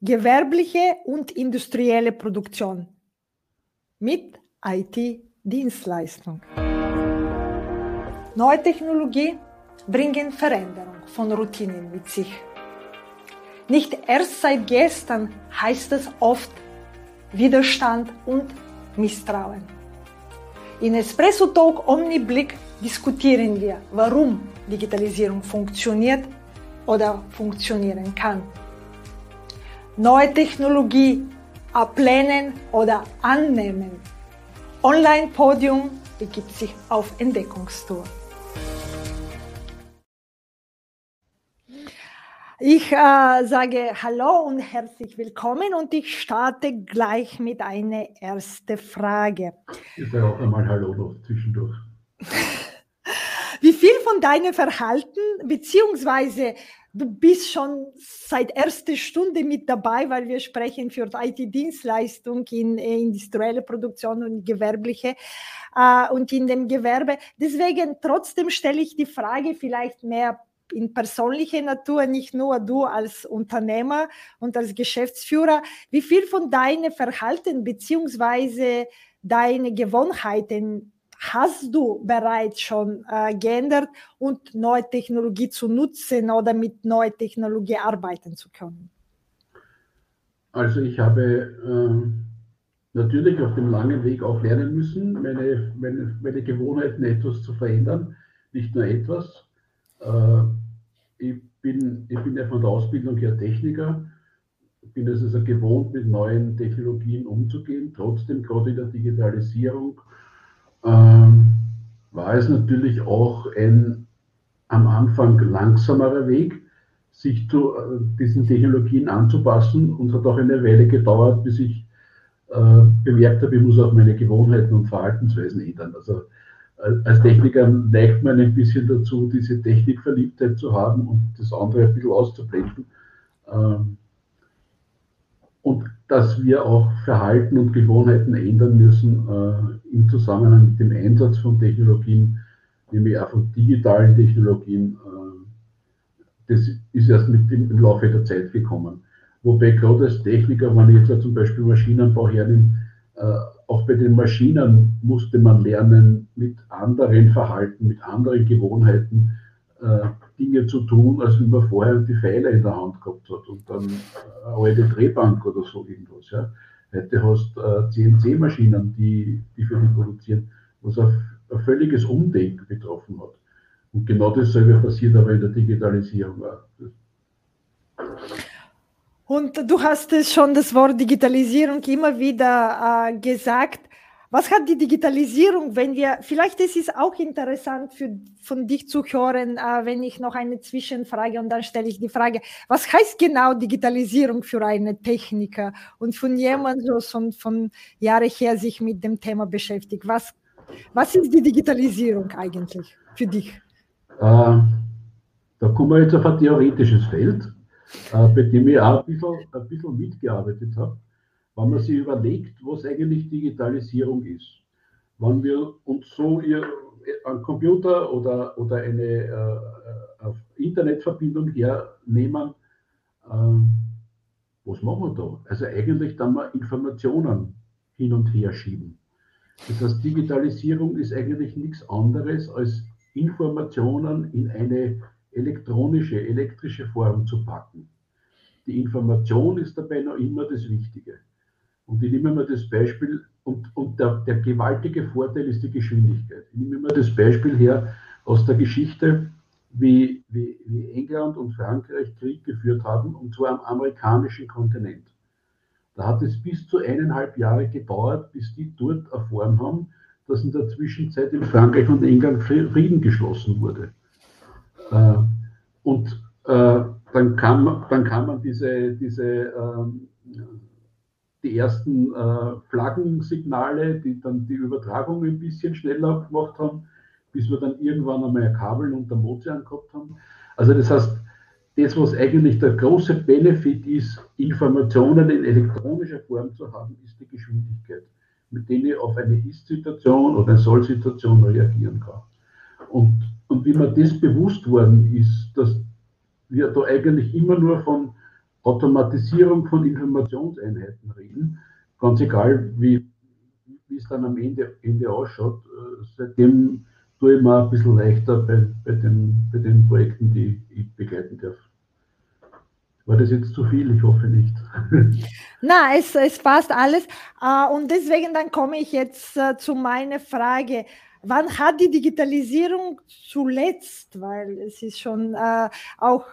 gewerbliche und industrielle Produktion mit IT-Dienstleistung. Neue Technologie bringen Veränderung von Routinen mit sich. Nicht erst seit gestern heißt es oft Widerstand und Misstrauen. In Espresso Talk Omniblick diskutieren wir, warum Digitalisierung funktioniert oder funktionieren kann neue Technologie ablehnen oder annehmen. Online-Podium begibt sich auf Entdeckungstour. Ich äh, sage Hallo und herzlich willkommen und ich starte gleich mit einer ersten Frage. Ich sage auch einmal Hallo noch zwischendurch. Wie viel von deinem Verhalten beziehungsweise du bist schon seit erster Stunde mit dabei, weil wir sprechen für IT-Dienstleistung in äh, industrielle Produktion und gewerbliche äh, und in dem Gewerbe. Deswegen trotzdem stelle ich die Frage vielleicht mehr in persönlicher Natur, nicht nur du als Unternehmer und als Geschäftsführer. Wie viel von deinem Verhalten beziehungsweise deine Gewohnheiten hast du bereits schon äh, geändert und neue Technologie zu nutzen oder mit neuer Technologie arbeiten zu können? Also ich habe äh, natürlich auf dem langen Weg auch lernen müssen, meine, meine, meine Gewohnheiten etwas zu verändern, nicht nur etwas. Äh, ich, bin, ich bin ja von der Ausbildung her Techniker, bin es also gewohnt, mit neuen Technologien umzugehen, trotzdem gerade in der Digitalisierung ähm, war es natürlich auch ein am Anfang langsamerer Weg, sich zu äh, diesen Technologien anzupassen und es hat auch eine Weile gedauert, bis ich äh, bemerkt habe, ich muss auch meine Gewohnheiten und Verhaltensweisen ändern. Also äh, als Techniker neigt man ein bisschen dazu, diese Technikverliebtheit zu haben und das andere ein bisschen auszublenden. Ähm, und dass wir auch Verhalten und Gewohnheiten ändern müssen äh, im Zusammenhang mit dem Einsatz von Technologien, nämlich auch von digitalen Technologien. Äh, das ist erst mit dem, im Laufe der Zeit gekommen. Wobei gerade als Techniker, wenn ich jetzt zum Beispiel Maschinenbau hernehme, äh, auch bei den Maschinen musste man lernen, mit anderen Verhalten, mit anderen Gewohnheiten äh, Dinge zu tun, als wenn man vorher die Pfeile in der Hand gehabt hat und dann eine alte Drehbank oder so irgendwas. Ja. Heute hast äh, CNC-Maschinen, die, die für dich produzieren, was ein, ein völliges Umdenken betroffen hat. Und genau dasselbe passiert aber in der Digitalisierung. Und du hast es schon das Wort Digitalisierung immer wieder äh, gesagt. Was hat die Digitalisierung, wenn wir, vielleicht ist es auch interessant für, von dich zu hören, äh, wenn ich noch eine Zwischenfrage und dann stelle ich die Frage, was heißt genau Digitalisierung für einen Techniker und von jemandem, so von, von Jahren her sich mit dem Thema beschäftigt? Was, was ist die Digitalisierung eigentlich für dich? Äh, da kommen wir jetzt auf ein theoretisches Feld, äh, bei dem ich auch ein bisschen, ein bisschen mitgearbeitet habe wenn man sich überlegt, was eigentlich Digitalisierung ist. Wenn wir uns so einen Computer oder, oder eine äh, Internetverbindung hernehmen, äh, was machen wir da? Also eigentlich dann mal Informationen hin und her schieben. Das heißt, Digitalisierung ist eigentlich nichts anderes als Informationen in eine elektronische, elektrische Form zu packen. Die Information ist dabei noch immer das Wichtige. Und ich nehme mal das Beispiel, und, und der, der gewaltige Vorteil ist die Geschwindigkeit. Ich nehme mal das Beispiel her aus der Geschichte, wie, wie, wie England und Frankreich Krieg geführt haben, und zwar am amerikanischen Kontinent. Da hat es bis zu eineinhalb Jahre gedauert, bis die dort erfahren haben, dass in der Zwischenzeit in Frankreich und England Frieden geschlossen wurde. Äh, und äh, dann, kam, dann kam man diese, diese ähm, die ersten äh, Flaggensignale, die dann die Übertragung ein bisschen schneller gemacht haben, bis wir dann irgendwann einmal ein Kabel unter dem Ozean gehabt haben. Also das heißt, das, was eigentlich der große Benefit ist, Informationen in elektronischer Form zu haben, ist die Geschwindigkeit, mit der ich auf eine Ist-Situation oder eine Soll-Situation reagieren kann. Und, und wie mir das bewusst worden ist, dass wir da eigentlich immer nur von Automatisierung von Informationseinheiten reden, ganz egal, wie, wie es dann am Ende, Ende ausschaut. Äh, seitdem tue ich mir ein bisschen leichter bei, bei, den, bei den Projekten, die ich begleiten darf. War das jetzt zu viel? Ich hoffe nicht. Na, es, es passt alles. Äh, und deswegen dann komme ich jetzt äh, zu meiner Frage. Wann hat die Digitalisierung zuletzt, weil es ist schon auch,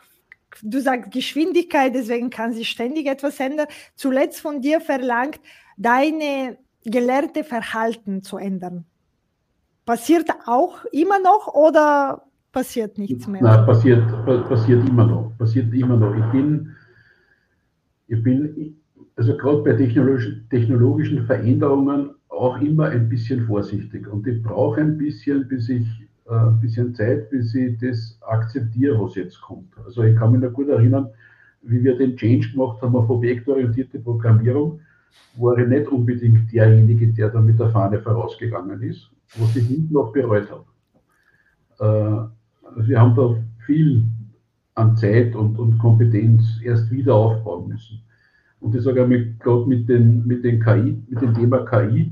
du sagst Geschwindigkeit, deswegen kann sich ständig etwas ändern, zuletzt von dir verlangt, deine gelernte Verhalten zu ändern? Passiert auch immer noch oder passiert nichts mehr? Nein, passiert, passiert immer noch. Passiert immer noch. Ich bin, ich bin also gerade bei technologischen, technologischen Veränderungen auch immer ein bisschen vorsichtig. Und ich brauche ein bisschen, bis ich ein bisschen Zeit, bis ich das akzeptiere, was jetzt kommt. Also ich kann mich noch gut erinnern, wie wir den Change gemacht haben auf objektorientierte Programmierung, war ich nicht unbedingt derjenige, der da mit der Fahne vorausgegangen ist, was ich hinten noch bereut habe. Äh, wir haben da viel an Zeit und, und Kompetenz erst wieder aufbauen müssen. Und ich sage einmal, gerade mit, den, mit, den KI, mit dem Thema KI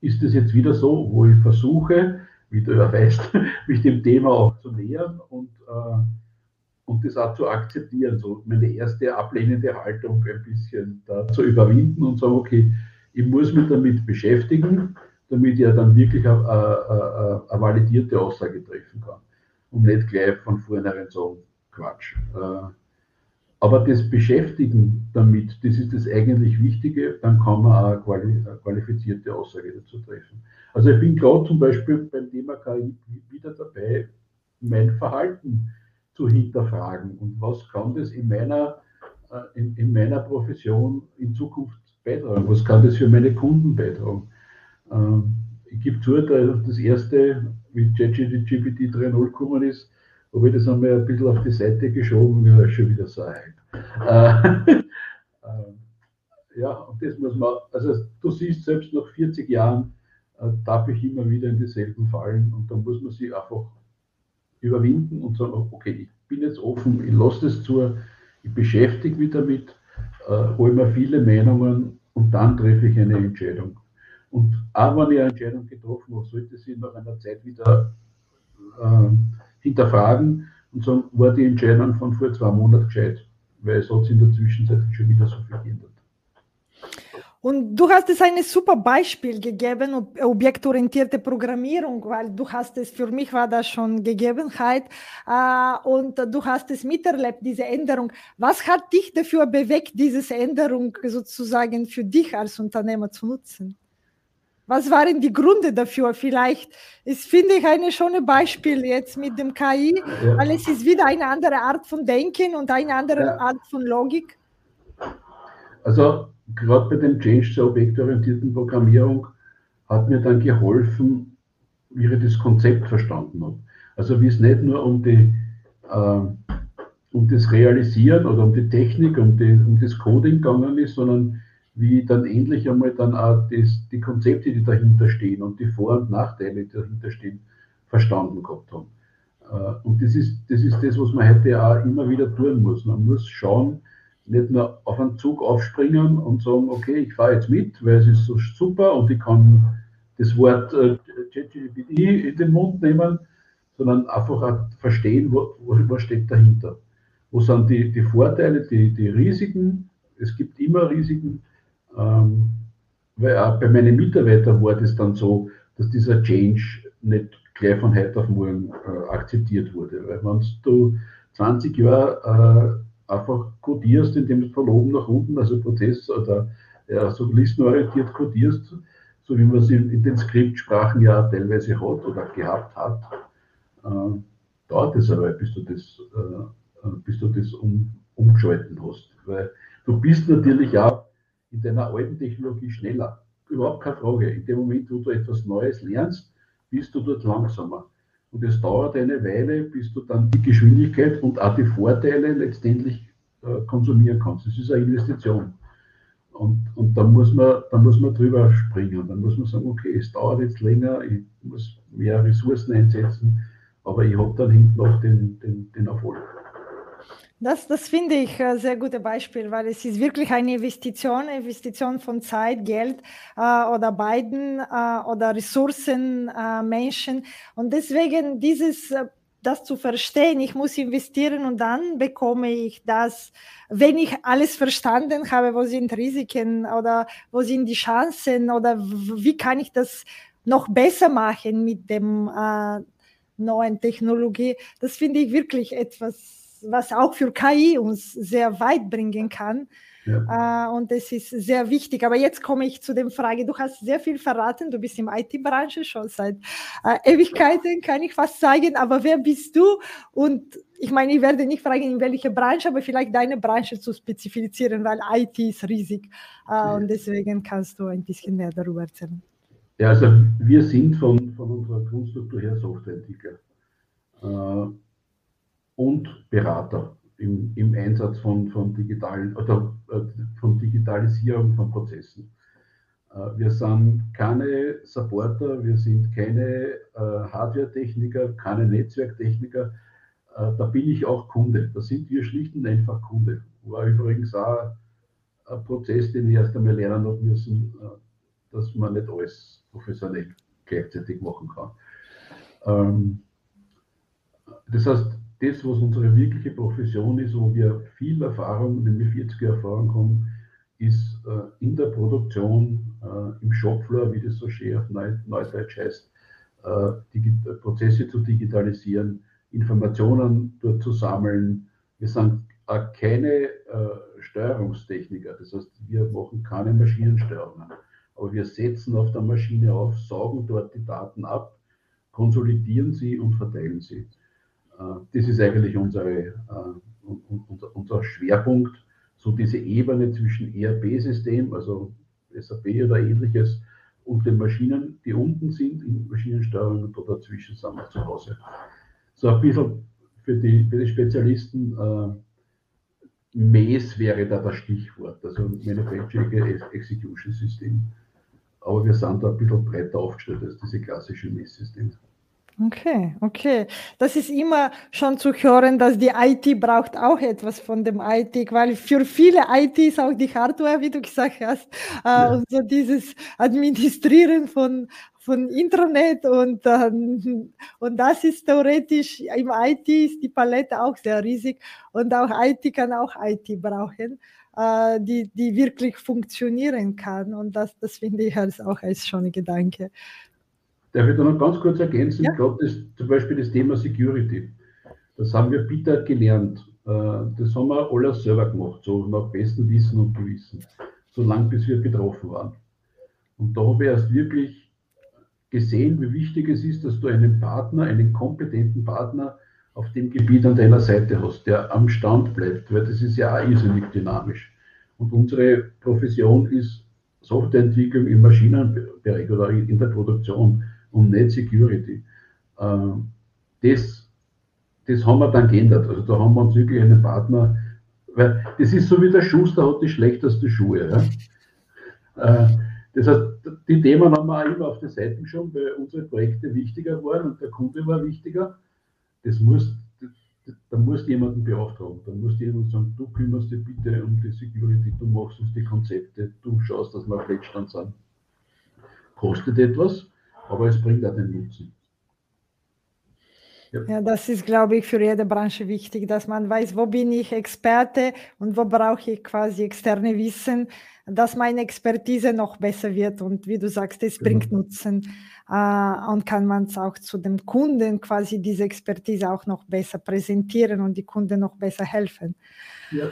ist es jetzt wieder so, wo ich versuche, wie du ja weißt, mich dem Thema auch zu nähern und, äh, und das auch zu akzeptieren, so meine erste ablehnende Haltung ein bisschen da zu überwinden und sagen, okay, ich muss mich damit beschäftigen, damit ich dann wirklich eine, eine, eine validierte Aussage treffen kann und nicht gleich von vornherein sagen, Quatsch. Äh, aber das Beschäftigen damit, das ist das eigentlich Wichtige, dann kann man auch eine qualifizierte Aussage dazu treffen. Also ich bin gerade zum Beispiel beim Thema KI wieder dabei, mein Verhalten zu hinterfragen und was kann das in meiner, äh, in, in meiner Profession in Zukunft beitragen, was kann das für meine Kunden beitragen. Ähm, ich gebe zu, das erste, wie ChatGPT 3.0 gekommen ist, habe ich das einmal ein bisschen auf die Seite geschoben war schon wieder so alt. Äh, äh, ja, und das muss man, also du siehst, selbst nach 40 Jahren äh, darf ich immer wieder in dieselben Fallen und dann muss man sich einfach überwinden und sagen, okay, ich bin jetzt offen, ich lasse das zu, ich beschäftige mich damit, äh, hole mir viele Meinungen und dann treffe ich eine Entscheidung. Und auch wenn ich eine Entscheidung getroffen habe, sollte sie nach einer Zeit wieder äh, hinterfragen und sagen, war die Entscheidung von vor zwei Monaten gescheit, weil es hat sich in der Zwischenzeit schon wieder so viel geändert. Und du hast es ein super Beispiel gegeben, objektorientierte Programmierung, weil du hast es, für mich war das schon Gegebenheit äh, und du hast es miterlebt, diese Änderung. Was hat dich dafür bewegt, diese Änderung sozusagen für dich als Unternehmer zu nutzen? Was waren die Gründe dafür? Vielleicht ist, finde ich, ein schönes Beispiel jetzt mit dem KI, ja. weil es ist wieder eine andere Art von Denken und eine andere ja. Art von Logik. Also gerade bei dem Change zur objektorientierten Programmierung hat mir dann geholfen, wie ich das Konzept verstanden habe. Also wie es nicht nur um, die, äh, um das Realisieren oder um die Technik, um, die, um das Coding gegangen ist, sondern wie dann endlich einmal dann auch das, die Konzepte, die dahinter stehen und die Vor- und Nachteile, die dahinter stehen, verstanden gehabt haben. Äh, und das ist, das ist das, was man heute auch immer wieder tun muss. Man muss schauen, nicht nur auf einen Zug aufspringen und sagen, okay, ich fahre jetzt mit, weil es ist so super und ich kann das Wort äh, ChatGPT in den Mund nehmen, sondern einfach auch verstehen, wo, was steht dahinter. Wo sind die, die Vorteile, die, die Risiken? Es gibt immer Risiken ähm, weil auch bei meinen Mitarbeitern war das dann so, dass dieser Change nicht gleich von heute auf morgen äh, akzeptiert wurde. Weil wenn du 20 Jahre äh, einfach codierst, indem du von oben nach unten, also Prozess oder ja, so listenorientiert codierst, so wie man es in, in, den Skriptsprachen ja teilweise hat oder gehabt hat, äh, dauert es aber, bis du das, äh, bis du das um, umgeschalten hast. Weil du bist natürlich auch in deiner alten Technologie schneller. Überhaupt keine Frage. In dem Moment, wo du etwas Neues lernst, bist du dort langsamer. Und es dauert eine Weile, bis du dann die Geschwindigkeit und auch die Vorteile letztendlich äh, konsumieren kannst. Das ist eine Investition. Und, und da, muss man, da muss man drüber springen. Dann muss man sagen, okay, es dauert jetzt länger, ich muss mehr Ressourcen einsetzen, aber ich habe dann hinten noch den, den, den Erfolg. Das, das finde ich ein sehr gutes Beispiel, weil es ist wirklich eine Investition, Investition von Zeit, Geld äh, oder beiden äh, oder Ressourcen, äh, Menschen. Und deswegen dieses, äh, das zu verstehen, ich muss investieren und dann bekomme ich das, wenn ich alles verstanden habe, wo sind Risiken oder wo sind die Chancen oder wie kann ich das noch besser machen mit dem äh, neuen Technologie. Das finde ich wirklich etwas was auch für KI uns sehr weit bringen kann. Ja. Äh, und das ist sehr wichtig. Aber jetzt komme ich zu der Frage, du hast sehr viel verraten, du bist im IT-Branche schon seit äh, Ewigkeiten, kann ich fast sagen. Aber wer bist du? Und ich meine, ich werde nicht fragen, in welcher Branche, aber vielleicht deine Branche zu spezifizieren, weil IT ist riesig. Äh, und deswegen kannst du ein bisschen mehr darüber erzählen. Ja, also wir sind von, von unserer Grundstruktur her Softwareentwickler. Und Berater im, im Einsatz von, von digitalen oder äh, von Digitalisierung von Prozessen. Äh, wir sind keine Supporter, wir sind keine äh, Hardware-Techniker, keine Netzwerktechniker. Da bin ich auch Kunde. Da sind wir schlicht und einfach Kunde. War übrigens auch ein Prozess, den ich erst einmal lernen habe müssen, dass man nicht alles professionell gleichzeitig machen kann. Ähm, das heißt, das, was unsere wirkliche Profession ist, wo wir viel Erfahrung, nämlich 40 Jahre Erfahrung haben, ist äh, in der Produktion, äh, im Shopfloor, wie das so schön auf Neudeutsch heißt, äh, Prozesse zu digitalisieren, Informationen dort zu sammeln. Wir sind keine äh, Steuerungstechniker, das heißt, wir machen keine Maschinensteuerungen, aber wir setzen auf der Maschine auf, saugen dort die Daten ab, konsolidieren sie und verteilen sie. Äh, das ist eigentlich unsere, äh, unser Schwerpunkt, so diese Ebene zwischen ERP-System, also SAP oder ähnliches, und den Maschinen, die unten sind, in Maschinensteuerung und dazwischen sind wir zu Hause. So ein bisschen für die, für die Spezialisten, äh, MES wäre da das Stichwort, also Manufacturing Execution System. Aber wir sind da ein bisschen breiter aufgestellt als diese klassischen MES-Systeme. Okay, okay. Das ist immer schon zu hören, dass die IT braucht auch etwas von dem IT, weil für viele IT ist auch die Hardware, wie du gesagt hast, äh, ja. und so dieses Administrieren von, von Internet und, ähm, und das ist theoretisch, im IT ist die Palette auch sehr riesig und auch IT kann auch IT brauchen, äh, die, die wirklich funktionieren kann und das, das finde ich als auch als schon ein Gedanke. Darf ich da noch ganz kurz ergänzen? Ja. Gerade das, zum Beispiel das Thema Security. Das haben wir bitter gelernt. Äh, das haben wir alles selber gemacht, so nach bestem Wissen und Gewissen, so lange bis wir betroffen waren. Und da habe ich erst wirklich gesehen, wie wichtig es ist, dass du einen Partner, einen kompetenten Partner auf dem Gebiet an deiner Seite hast, der am Stand bleibt, weil das ist ja auch irrsinnig dynamisch. Und unsere Profession ist Softwareentwicklung im Maschinenbereich oder in der Produktion und nicht Security. Ähm, das, das haben wir dann geändert. Also da haben wir uns wirklich einen Partner, weil das ist so wie der Schuster hat die schlechtesten Schuhe. Ja? Äh, das heißt, die Themen haben wir auch immer auf der Seite schon, weil unsere Projekte wichtiger waren und der Kunde war wichtiger. Das muss, da musst jemanden beauftragen. Da musst du jemanden sagen, du kümmerst dich bitte um die Security, du machst uns die Konzepte, du schaust, dass wir auf Leckstand sind. Kostet etwas, aber es bringt auch den Nutzen. Ja. ja, das ist, glaube ich, für jede Branche wichtig, dass man weiß, wo bin ich Experte und wo brauche ich quasi externe Wissen, dass meine Expertise noch besser wird und wie du sagst, es genau. bringt Nutzen äh, und kann man es auch zu dem Kunden quasi diese Expertise auch noch besser präsentieren und die Kunden noch besser helfen. Ja.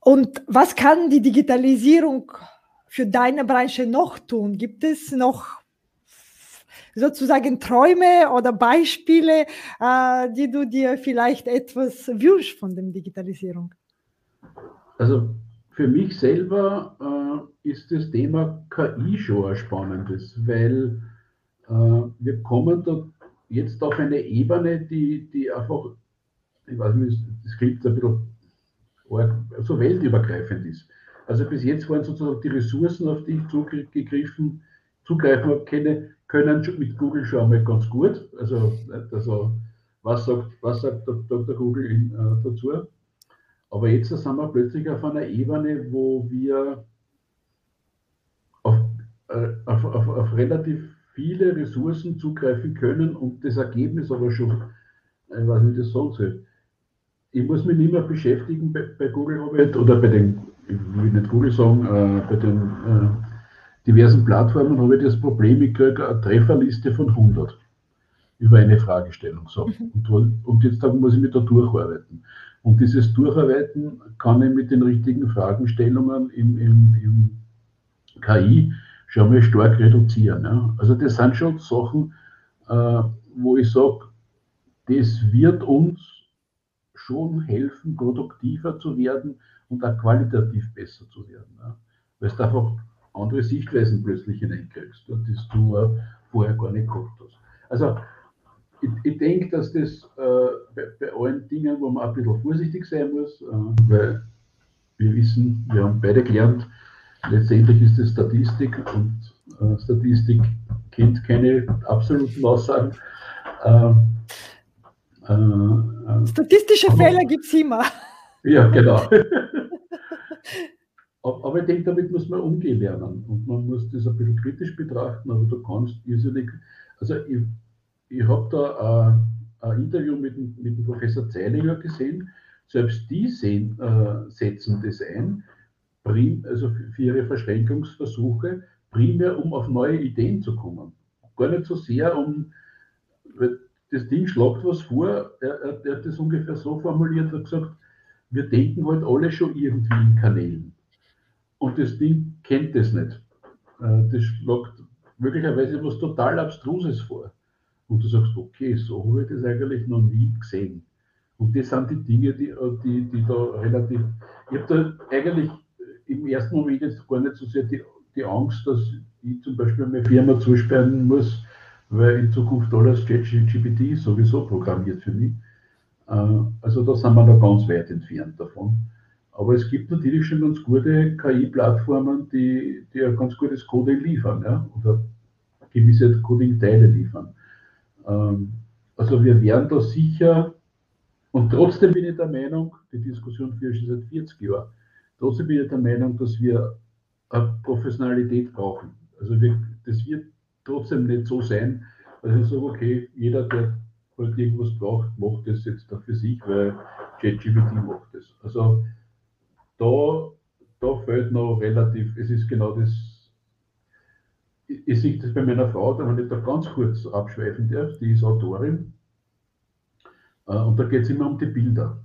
Und was kann die Digitalisierung für deine Branche noch tun? Gibt es noch sozusagen Träume oder Beispiele, äh, die du dir vielleicht etwas wünschst von der Digitalisierung? Also für mich selber äh, ist das Thema KI schon ein spannendes, weil äh, wir kommen da jetzt auf eine Ebene, die, die einfach, ich weiß nicht, das klingt ein bisschen so weltübergreifend ist. Also bis jetzt waren sozusagen die Ressourcen, auf die ich zugegriffen, zugreifen habe, keine können mit Google schon einmal ganz gut. Also, also was sagt, was sagt Dr. Google in, äh, dazu? Aber jetzt sind wir plötzlich auf einer Ebene, wo wir auf, äh, auf, auf, auf relativ viele Ressourcen zugreifen können und das Ergebnis aber schon, ich weiß nicht, wie das sagen soll. Ich muss mich nicht mehr beschäftigen bei, bei Google oder bei den, ich will nicht Google sagen, äh, bei den äh, diversen Plattformen habe ich das Problem, ich kriege eine Trefferliste von 100 über eine Fragestellung. So. Mhm. Und, und jetzt muss ich mich da durcharbeiten. Und dieses Durcharbeiten kann ich mit den richtigen Fragestellungen im, im, im KI schon mal stark reduzieren. Ja. Also das sind schon Sachen, äh, wo ich sage, das wird uns schon helfen, produktiver zu werden und auch qualitativ besser zu werden. Ja. Weil du einfach andere Sichtweisen plötzlich hineinkriegst, die du äh, vorher gar nicht gehabt hast. Also ich, ich denke, dass das äh, bei, bei, allen Dingen, wo man ein bisschen vorsichtig sein muss, äh, weil wir wissen, wir haben beide gelernt, letztendlich ist es Statistik und äh, Statistik kennt keine absoluten Aussagen. Ähm, äh, äh, Statistische Fehler gibt es immer. Ja, genau. aber ich denke, damit muss man umgehen lernen und man muss das ein bisschen kritisch betrachten, aber du kannst irrsinnig, also ich, ich habe da äh, ein Interview mit, mit dem Professor Zeilinger gesehen. Selbst die sehen, äh, setzen das ein, prim, also für ihre Verschränkungsversuche, primär um auf neue Ideen zu kommen. Gar nicht so sehr um, das Ding schlagt was vor, er, er, er hat das ungefähr so formuliert, er hat gesagt, wir denken halt alle schon irgendwie in Kanälen. Und das Ding kennt das nicht. Äh, das schlagt möglicherweise was total Abstruses vor und du sagst, okay, so habe ich das eigentlich noch nie gesehen. Und das sind die Dinge, die, die, die da relativ. Ich habe da eigentlich im ersten Moment jetzt gar nicht so sehr die, die Angst, dass ich zum Beispiel meine Firma zusperren muss, weil in Zukunft alles ChatGPT sowieso programmiert für mich. Äh, also da sind wir noch ganz weit entfernt davon. Aber es gibt natürlich schon ganz gute KI-Plattformen, die, die ein ganz gutes Coding liefern, ja? oder gewisse Coding-Teile liefern. Ähm, also wir werden da sicher, und trotzdem bin ich der Meinung, die Diskussion führe ich seit 40 Jahren, trotzdem bin ich der Meinung, dass wir eine Professionalität brauchen. Also wir, das wird trotzdem nicht so sein, dass ich sage, okay, jeder, der halt irgendwas braucht, macht das jetzt da für sich, weil ChatGPT macht das. Also da, da fällt noch relativ, es ist genau das ich sehe das bei meiner Frau, wenn ich da ganz kurz abschweifen darf, die ist Autorin. Äh, und da geht es immer um die Bilder.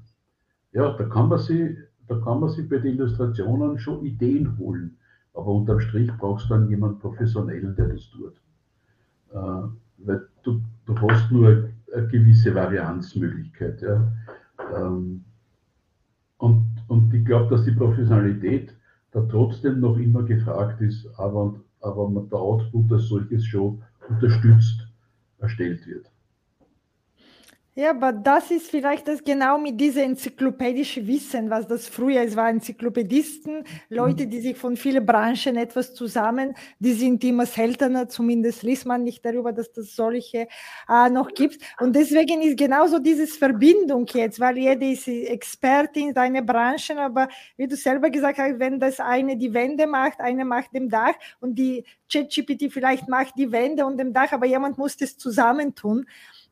Ja, da kann man sich, da kann man sich bei den Illustrationen schon Ideen holen. Aber unterm Strich brauchst du dann jemanden Professionellen, der das tut. Äh, weil du, du hast nur eine gewisse Varianzmöglichkeit. Ja. Ähm, und, und ich glaube, dass die Professionalität da trotzdem noch immer gefragt ist, aber aber der Output als solches schon unterstützt erstellt wird. Ja, aber das ist vielleicht das genau mit diesem enzyklopädischen Wissen, was das früher es war, Enzyklopädisten, Leute, die sich von vielen Branchen etwas zusammen, die sind immer seltener, zumindest liest man nicht darüber, dass das solche äh, noch gibt. Und deswegen ist genauso diese Verbindung jetzt, weil jeder ist Experte in seiner Branche, aber wie du selber gesagt hast, wenn das eine die Wände macht, eine macht dem Dach und die ChatGPT vielleicht macht die Wände und dem Dach, aber jemand muss das zusammentun.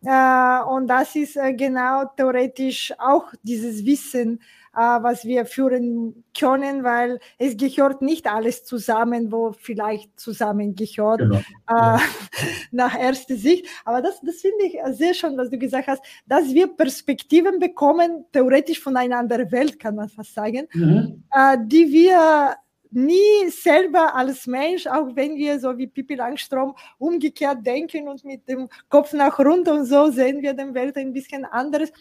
Äh, und das ist äh, genau theoretisch auch dieses Wissen, äh, was wir führen können, weil es gehört nicht alles zusammen, wo vielleicht zusammengehört genau. äh, nach erster Sicht. Aber das, das finde ich sehr schön, was du gesagt hast, dass wir Perspektiven bekommen, theoretisch von einer anderen Welt, kann man fast sagen, mhm. äh, die wir nie selber als Mensch, auch wenn wir so wie Pippi Langstrom umgekehrt denken und mit dem Kopf nach runter und so sehen wir den Welt ein bisschen anderes.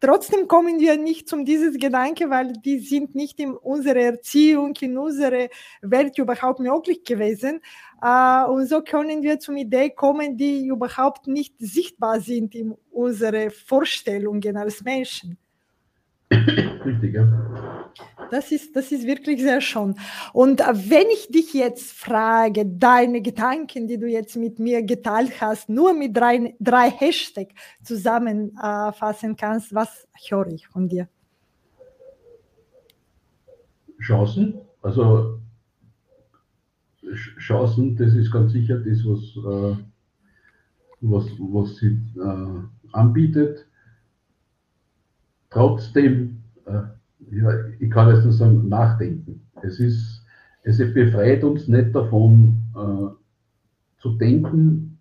Trotzdem kommen wir nicht zum dieses Gedanke, weil die sind nicht in unserer Erziehung, in unserer Welt überhaupt möglich gewesen. Uh, und so können wir zum Idee kommen, die überhaupt nicht sichtbar sind in unsere Vorstellungen als Menschen. Richtig, ja. Das ist, das ist wirklich sehr schön. Und äh, wenn ich dich jetzt frage, deine Gedanken, die du jetzt mit mir geteilt hast, nur mit drei, drei Hashtags zusammenfassen kannst, was höre ich von dir? Chancen. Also Chancen, das ist ganz sicher das, was, äh, was, was sie äh, anbietet. Trotzdem, äh, ja, ich kann jetzt nur sagen, nachdenken. Es, ist, es befreit uns nicht davon, äh, zu denken,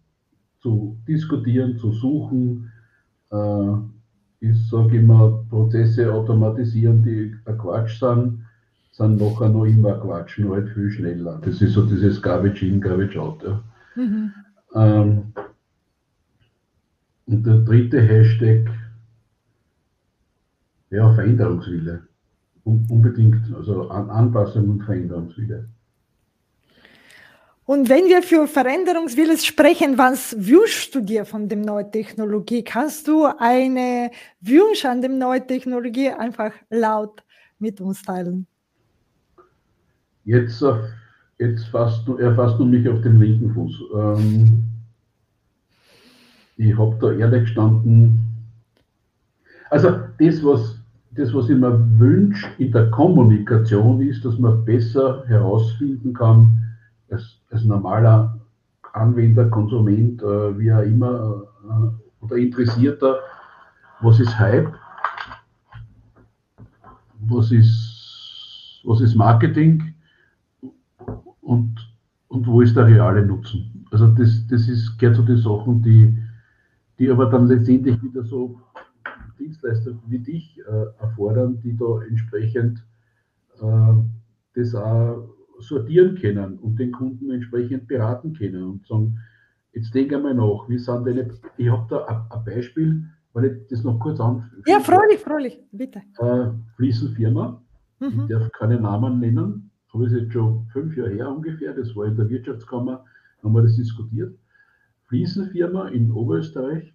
zu diskutieren, zu suchen. Äh, ich sage immer, Prozesse automatisieren, die ein Quatsch sind sind nachher noch immer Quatsch, nur halt viel schneller. Das ist so dieses Garbage in, Garbage out. Ja. Mhm. Ähm, und der dritte Hashtag, ja, Veränderungswille. unbedingt, also An Anpassung und Veränderungswille. Und wenn wir für Veränderungswille sprechen, was wünschst du dir von der neuen Technologie? Kannst du eine Wunsch an der neuen Technologie einfach laut mit uns teilen? Jetzt, jetzt fasst du, erfasst du mich auf den linken Fuß. Ähm, ich habe da ehrlich gestanden, also das, was, das, was ich mir wünsche in der Kommunikation, ist, dass man besser herausfinden kann, als, als normaler Anwender, Konsument, äh, wie auch immer, äh, oder Interessierter, was ist Hype, was ist, was ist Marketing, und, und wo ist der reale Nutzen. Also das, das ist, gehört zu den Sachen, die, die aber dann letztendlich wieder so Dienstleister wie dich äh, erfordern, die da entsprechend äh, das auch sortieren können und den Kunden entsprechend beraten können und sagen, jetzt denke einmal nach, wie sind deine, ich habe da ein, Beispiel, weil ich das noch kurz anfüge. Ja, freilich, freilich, bitte. Äh, Fliesenfirma, mhm. ich darf keine Namen nennen, habe ich jetzt schon fünf Jahre her ungefähr, das war in der Wirtschaftskammer, haben wir das diskutiert. Fliesenfirma in Oberösterreich,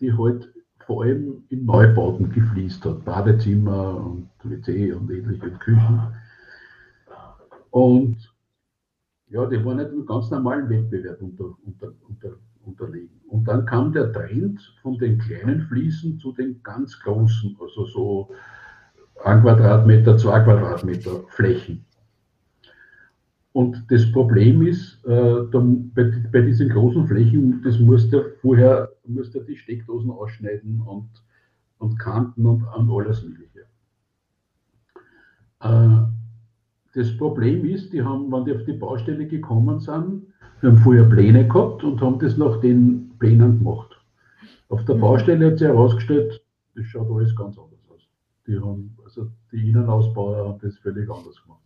die halt allem in Neubauten gefliest hat, Badezimmer und WC und ähnliche Küchen. Und ja, die waren nicht einem ganz normalen Wettbewerb unter, unter, unter, unterlegen. Und dann kam der Trend von den kleinen Fliesen zu den ganz großen, also so ein Quadratmeter, zwei Quadratmeter Flächen. Und das Problem ist, äh, dann bei, bei, diesen großen Flächen, das musst du vorher musst du die Steckdosen ausschneiden und, und Kanten und, und alles Mögliche. Äh, das Problem ist, die haben, wenn die auf die Baustelle gekommen sind, die haben vorher Pläne gehabt und haben das nach den Plänen gemacht. Auf der mhm. Baustelle hat sich herausgestellt, das schaut alles ganz anders aus. Die haben, also die Innenausbauer haben das völlig anders gemacht.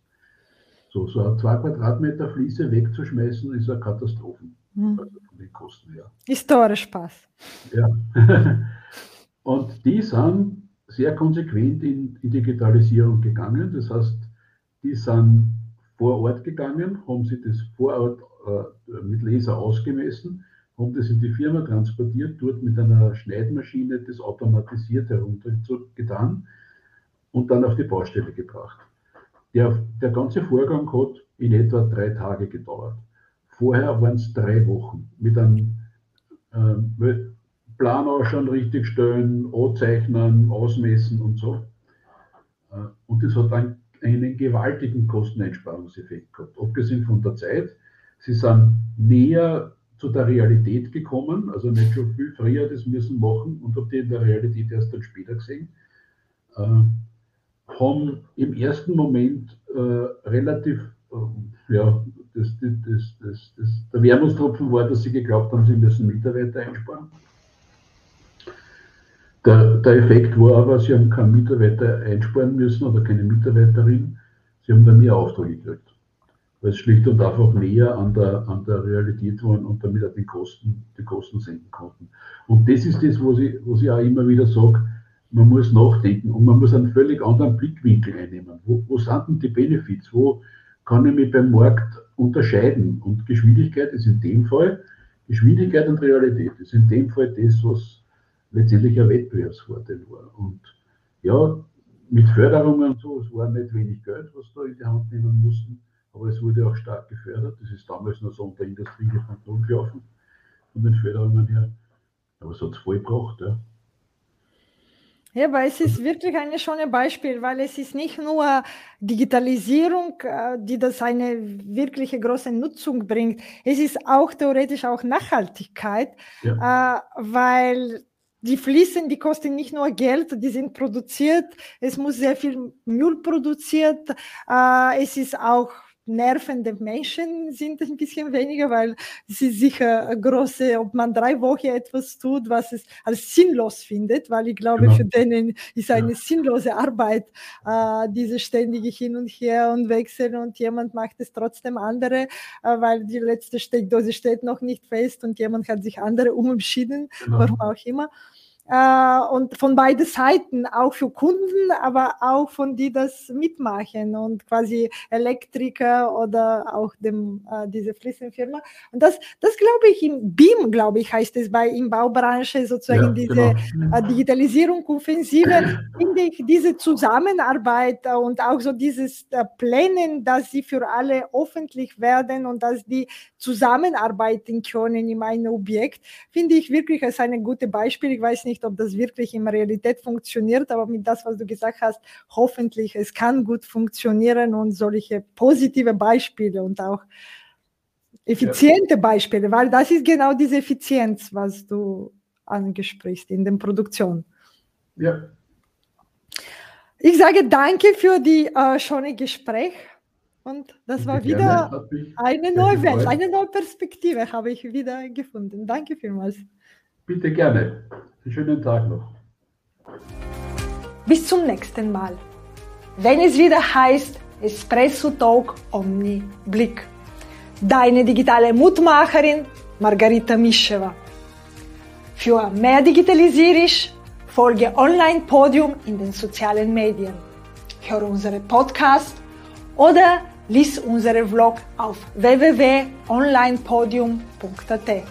So, so eine 2 Quadratmeter Fliese wegzuschmeißen, ist eine Katastrophe. Mhm. Also von den Kosten her. Historisch Spaß. Ja. Und die sind sehr konsequent in, in Digitalisierung gegangen. Das heißt, die sind vor Ort gegangen, haben sie das vor Ort äh, mit Laser ausgemessen, haben das in die Firma transportiert, dort mit einer Schneidmaschine das automatisiert heruntergetan und dann auf die Baustelle gebracht. Der, der ganze Vorgang hat in etwa drei Tage gedauert. Vorher waren es drei Wochen mit einem äh, Plan auch schon richtig stellen, anzeichnen, ausmessen und so. Äh, und das hat dann einen gewaltigen Kosteneinsparungseffekt gehabt. Abgesehen von der Zeit, sie sind näher zu der Realität gekommen, also nicht schon viel früher das müssen machen und habe die in der Realität erst dann später gesehen. Äh, haben im ersten Moment äh, relativ, äh, ja, das, das, das, der Wermutstropfen war, dass sie geglaubt haben, sie müssen Mitarbeiter einsparen. Der, der Effekt war aber, sie haben keinen Mitarbeiter einsparen müssen oder keine Mitarbeiterin, sie haben da mehr Aufträge gekriegt. Weil es schlicht und einfach näher an der, an der Realität waren und damit auch die Kosten, die Kosten senken konnten. Und das ist das, was ich, was ich auch immer wieder sage, man muss nachdenken und man muss einen völlig anderen Blickwinkel einnehmen. Wo, wo sind denn die Benefits? Wo kann ich mich beim Markt unterscheiden? Und Geschwindigkeit ist in dem Fall, Geschwindigkeit und Realität ist in dem Fall das, was letztendlich ein Wettbewerbsvorteil war. Und ja, mit Förderungen und so, es war nicht wenig Geld, was da in die Hand nehmen mussten, aber es wurde auch stark gefördert. Das ist damals noch so unter Industriekontrolle gelaufen, von den Förderungen her. Aber es hat es voll gebracht. Ja. Ja, aber es ist wirklich ein schönes Beispiel, weil es ist nicht nur Digitalisierung, äh, die das eine wirkliche große Nutzung bringt. Es ist auch theoretisch auch Nachhaltigkeit, ja. Äh, weil die Fliesen, die kosten nicht nur Geld, die sind produziert. Es muss sehr viel Müll produziert. Äh, es ist auch nervende Menschen sind ein bisschen weniger, weil ist sicher große, ob man drei Wochen etwas tut, was es als sinnlos findet, weil ich glaube, genau. für denen ist eine ja. sinnlose Arbeit, äh, diese ständige Hin und Her und Wechsel und jemand macht es trotzdem andere, äh, weil die letzte Steckdose steht noch nicht fest und jemand hat sich andere umentschieden, genau. warum auch immer äh, und von beiden Seiten, auch für Kunden, aber auch von die das mitmachen und quasi Elektriker oder auch dem, äh, diese Fliesenfirma. Und das, das glaube ich im BIM, glaube ich, heißt es bei in Baubranche sozusagen ja, diese genau. äh, Digitalisierung Offensive, finde ich diese Zusammenarbeit äh, und auch so dieses äh, Plänen, dass sie für alle öffentlich werden und dass die zusammenarbeiten können in einem Objekt, finde ich wirklich als ein gutes Beispiel. Ich weiß nicht, nicht, ob das wirklich in Realität funktioniert, aber mit das, was du gesagt hast, hoffentlich, es kann gut funktionieren und solche positive Beispiele und auch effiziente ja. Beispiele, weil das ist genau diese Effizienz, was du angesprichst in der Produktion. Ja. Ich sage danke für die äh, schöne Gespräch und das war wieder eine neue Welt, eine neue Perspektive habe ich wieder gefunden. Danke vielmals. Bitte gerne. Einen schönen Tag noch. Bis zum nächsten Mal. Wenn es wieder heißt Espresso Talk Omni Blick. Deine digitale Mutmacherin Margarita Mischewa. Für mehr Digitalisierisch folge Online Podium in den sozialen Medien. Hör unsere Podcast oder lies unsere Vlog auf www.onlinepodium.at.